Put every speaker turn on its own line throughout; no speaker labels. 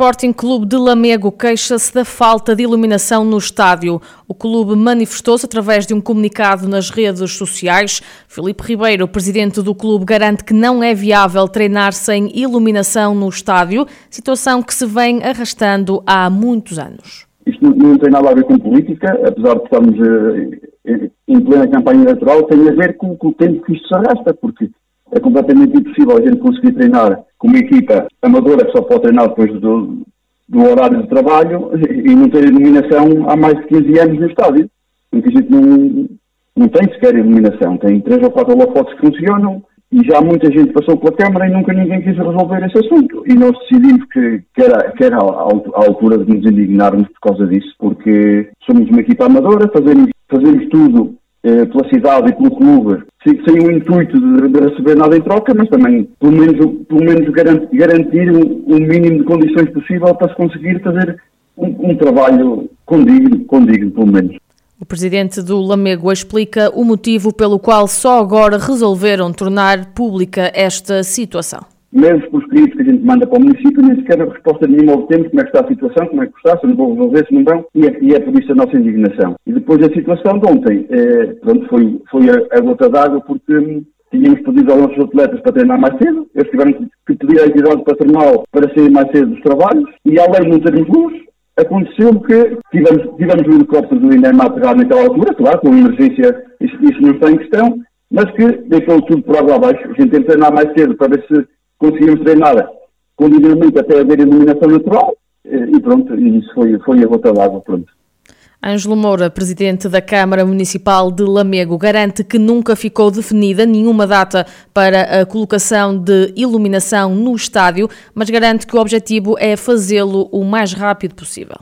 Sporting Clube de Lamego queixa-se da falta de iluminação no estádio. O clube manifestou-se através de um comunicado nas redes sociais. Filipe Ribeiro, presidente do clube, garante que não é viável treinar sem iluminação no estádio, situação que se vem arrastando há muitos anos.
Isto não tem nada a ver com política, apesar de estarmos uh, em plena campanha eleitoral, tem a ver com, com o tempo que isto se arrasta, porque é completamente impossível a gente conseguir treinar com uma equipa amadora só pode treinar depois do, do horário de trabalho e não ter iluminação há mais de 15 anos no estádio. Porque a gente não, não tem sequer iluminação. Tem três ou quatro holofotes que funcionam e já muita gente passou pela Câmara e nunca ninguém quis resolver esse assunto. E nós decidimos que, que era, que era a, altura de nos indignarmos por causa disso, porque somos uma equipa amadora, fazemos, fazemos tudo pela cidade e pelo clube, sem o intuito de, de, receber nada em troca, mas também, pelo menos, pelo menos garantir, garantir um, mínimo de condições possível para se conseguir fazer um, um trabalho condigno, condigno, pelo menos.
O presidente do Lamego explica o motivo pelo qual só agora resolveram tornar pública esta situação
mesmo por escritos que a gente manda para o município, nem sequer a resposta nenhuma obtemos como é que está a situação, como é que está, se não vou resolver, se não vão, e é, e é por isso a nossa indignação. E depois a situação de ontem, é, pronto, foi, foi a, a gota d'água porque hum, tínhamos pedido aos nossos atletas para treinar mais cedo, eles tiveram que pedir a entidade patronal para sair mais cedo dos trabalhos, e além de não termos luz, aconteceu que tivemos, tivemos o helicóptero do INEM a aterrar naquela altura, claro, com emergência, isso, isso não está em questão, mas que deixou tudo por água abaixo. A gente tem que treinar mais cedo para ver se conseguimos treinar continuamente até haver iluminação natural e pronto, isso foi, foi a gota d'água, pronto.
Ângelo Moura, presidente da Câmara Municipal de Lamego, garante que nunca ficou definida nenhuma data para a colocação de iluminação no estádio, mas garante que o objetivo é fazê-lo o mais rápido possível.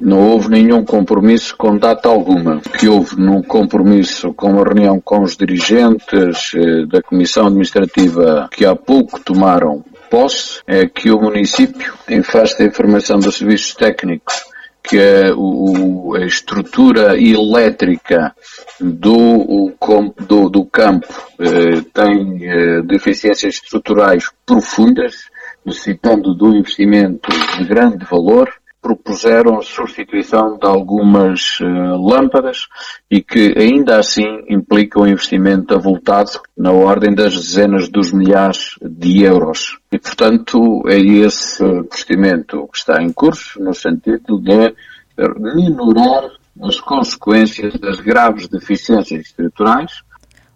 Não houve nenhum compromisso com data alguma. O que houve num compromisso com uma reunião com os dirigentes eh, da Comissão Administrativa que há pouco tomaram posse é que o município, em face da informação dos serviços técnicos, que a, o, a estrutura elétrica do, do, do campo eh, tem eh, deficiências estruturais profundas, necessitando de um investimento de grande valor, propuseram a substituição de algumas uh, lâmpadas e que ainda assim implica um investimento avultado na ordem das dezenas dos milhares de euros. E, portanto, é esse procedimento que está em curso no sentido de minorar as consequências das graves deficiências estruturais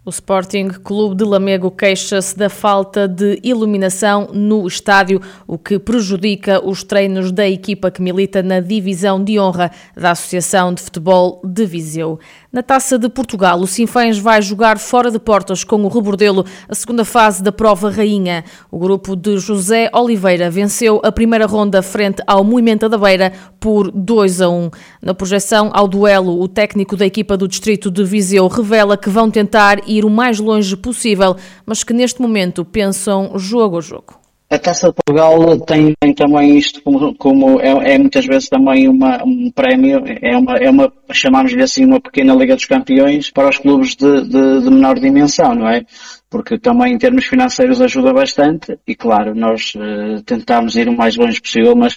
o Sporting Clube de Lamego queixa-se da falta de iluminação no estádio, o que prejudica os treinos da equipa que milita na divisão de honra da Associação de Futebol de Viseu. Na Taça de Portugal, o Sinfãs vai jogar fora de portas com o Rebordelo a segunda fase da prova rainha. O grupo de José Oliveira venceu a primeira ronda frente ao Moimenta da Beira por 2 a 1. Na projeção ao duelo, o técnico da equipa do distrito de Viseu revela que vão tentar ir o mais longe possível, mas que neste momento pensam jogo a jogo.
A Taça de Portugal tem, tem também isto como, como é, é, muitas vezes também uma, um prémio, é uma, é uma chamamos-lhe assim, uma pequena Liga dos Campeões para os clubes de, de, de menor dimensão, não é? Porque também em termos financeiros ajuda bastante. E claro, nós uh, tentamos ir o mais longe possível, mas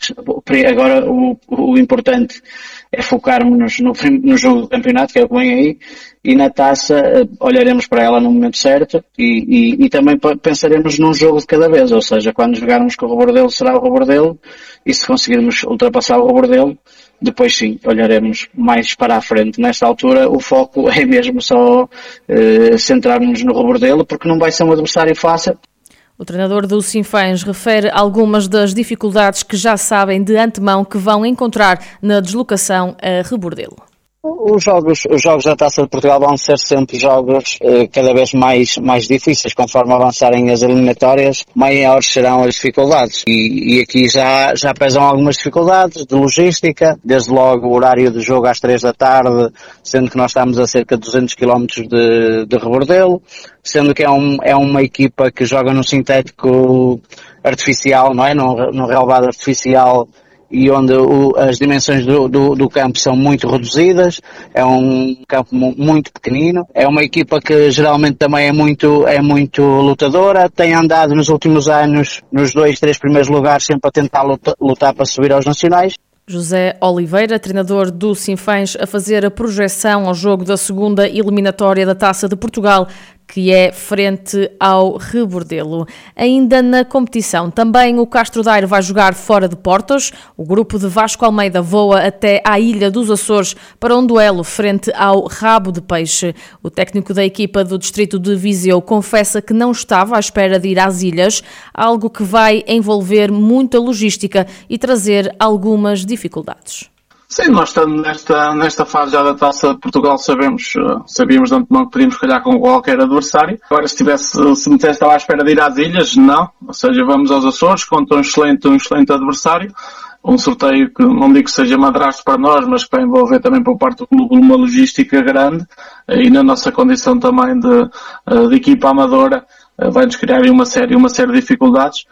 agora o, o importante é focarmos no, no jogo do campeonato, que é o que vem aí, e na taça uh, olharemos para ela no momento certo e, e, e, também pensaremos num jogo de cada vez, ou seja, quando jogarmos com o Robordelo será o Robordelo e se conseguirmos ultrapassar o Robordelo depois sim, olharemos mais para a frente. Nesta altura o foco é mesmo só eh, centrar-nos no Rebordelo, porque não vai ser um adversário fácil.
O treinador do Sinfãs refere algumas das dificuldades que já sabem de antemão que vão encontrar na deslocação a Rebordelo.
Os jogos, os jogos da Taça de Portugal vão ser sempre jogos eh, cada vez mais, mais difíceis. Conforme avançarem as eliminatórias, maiores serão as dificuldades. E, e, aqui já, já pesam algumas dificuldades de logística, desde logo o horário do jogo às três da tarde, sendo que nós estamos a cerca de 200 km de, de Rebordelo, sendo que é, um, é uma equipa que joga no sintético artificial, não é? No relevado artificial e onde o, as dimensões do, do, do, campo são muito reduzidas, é um campo muito pequenino, é uma equipa que geralmente também é muito, é muito lutadora, tem andado nos últimos anos nos dois, três primeiros lugares sempre a tentar lutar, lutar para subir aos nacionais.
José Oliveira, treinador do Sinfãs, a fazer a projeção ao jogo da segunda eliminatória da Taça de Portugal, que é frente ao Rebordelo. Ainda na competição, também o Castro Daire vai jogar fora de Portos. O grupo de Vasco Almeida voa até à Ilha dos Açores para um duelo frente ao Rabo de Peixe. O técnico da equipa do distrito de Viseu confessa que não estava à espera de ir às ilhas, algo que vai envolver muita logística e trazer algumas dificuldades.
Sim, nós estamos nesta, nesta fase já da Taça de Portugal, sabemos, eh, sabíamos de antemão que podíamos calhar com qualquer adversário. Agora, se tivesse, se me tivesse estava à espera de ir às ilhas, não. Ou seja, vamos aos Açores contra um excelente, um excelente adversário. Um sorteio que não digo que seja madrasto para nós, mas que vai envolver também por parte do clube uma logística grande e na nossa condição também de, eh, de equipa amadora eh, vai-nos criar uma série, uma série de dificuldades.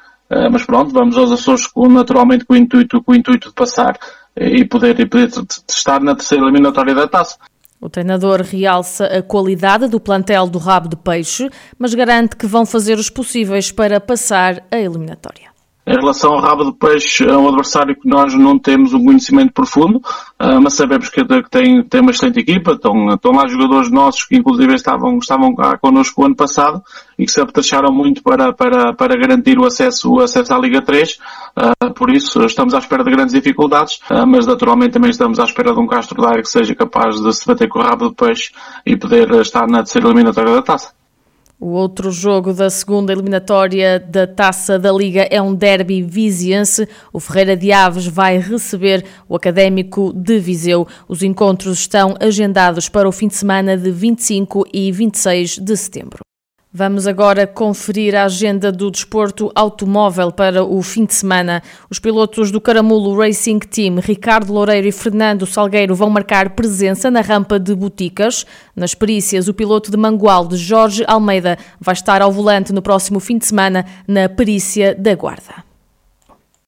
Mas pronto, vamos aos Açores naturalmente com o intuito, com o intuito de passar e poder, e poder estar na terceira eliminatória da taça.
O treinador realça a qualidade do plantel do rabo de peixe, mas garante que vão fazer os possíveis para passar a eliminatória.
Em relação ao rabo de peixe, é um adversário que nós não temos um conhecimento profundo, ah, mas sabemos que tem, tem uma excelente equipa. Estão, estão lá jogadores nossos que inclusive estavam, estavam cá connosco o ano passado e que se apetrecharam muito para, para, para garantir o acesso, o acesso à Liga 3. Ah, por isso, estamos à espera de grandes dificuldades, ah, mas naturalmente também estamos à espera de um Castro Daire que seja capaz de se bater com o rabo de peixe e poder estar na terceira eliminatória da taça.
O outro jogo da segunda eliminatória da Taça da Liga é um derby viziense. O Ferreira de Aves vai receber o Académico de Viseu. Os encontros estão agendados para o fim de semana de 25 e 26 de setembro. Vamos agora conferir a agenda do desporto automóvel para o fim de semana. Os pilotos do Caramulo Racing Team, Ricardo Loureiro e Fernando Salgueiro, vão marcar presença na rampa de Boticas. Nas perícias, o piloto de Mangual, de Jorge Almeida, vai estar ao volante no próximo fim de semana na perícia da Guarda.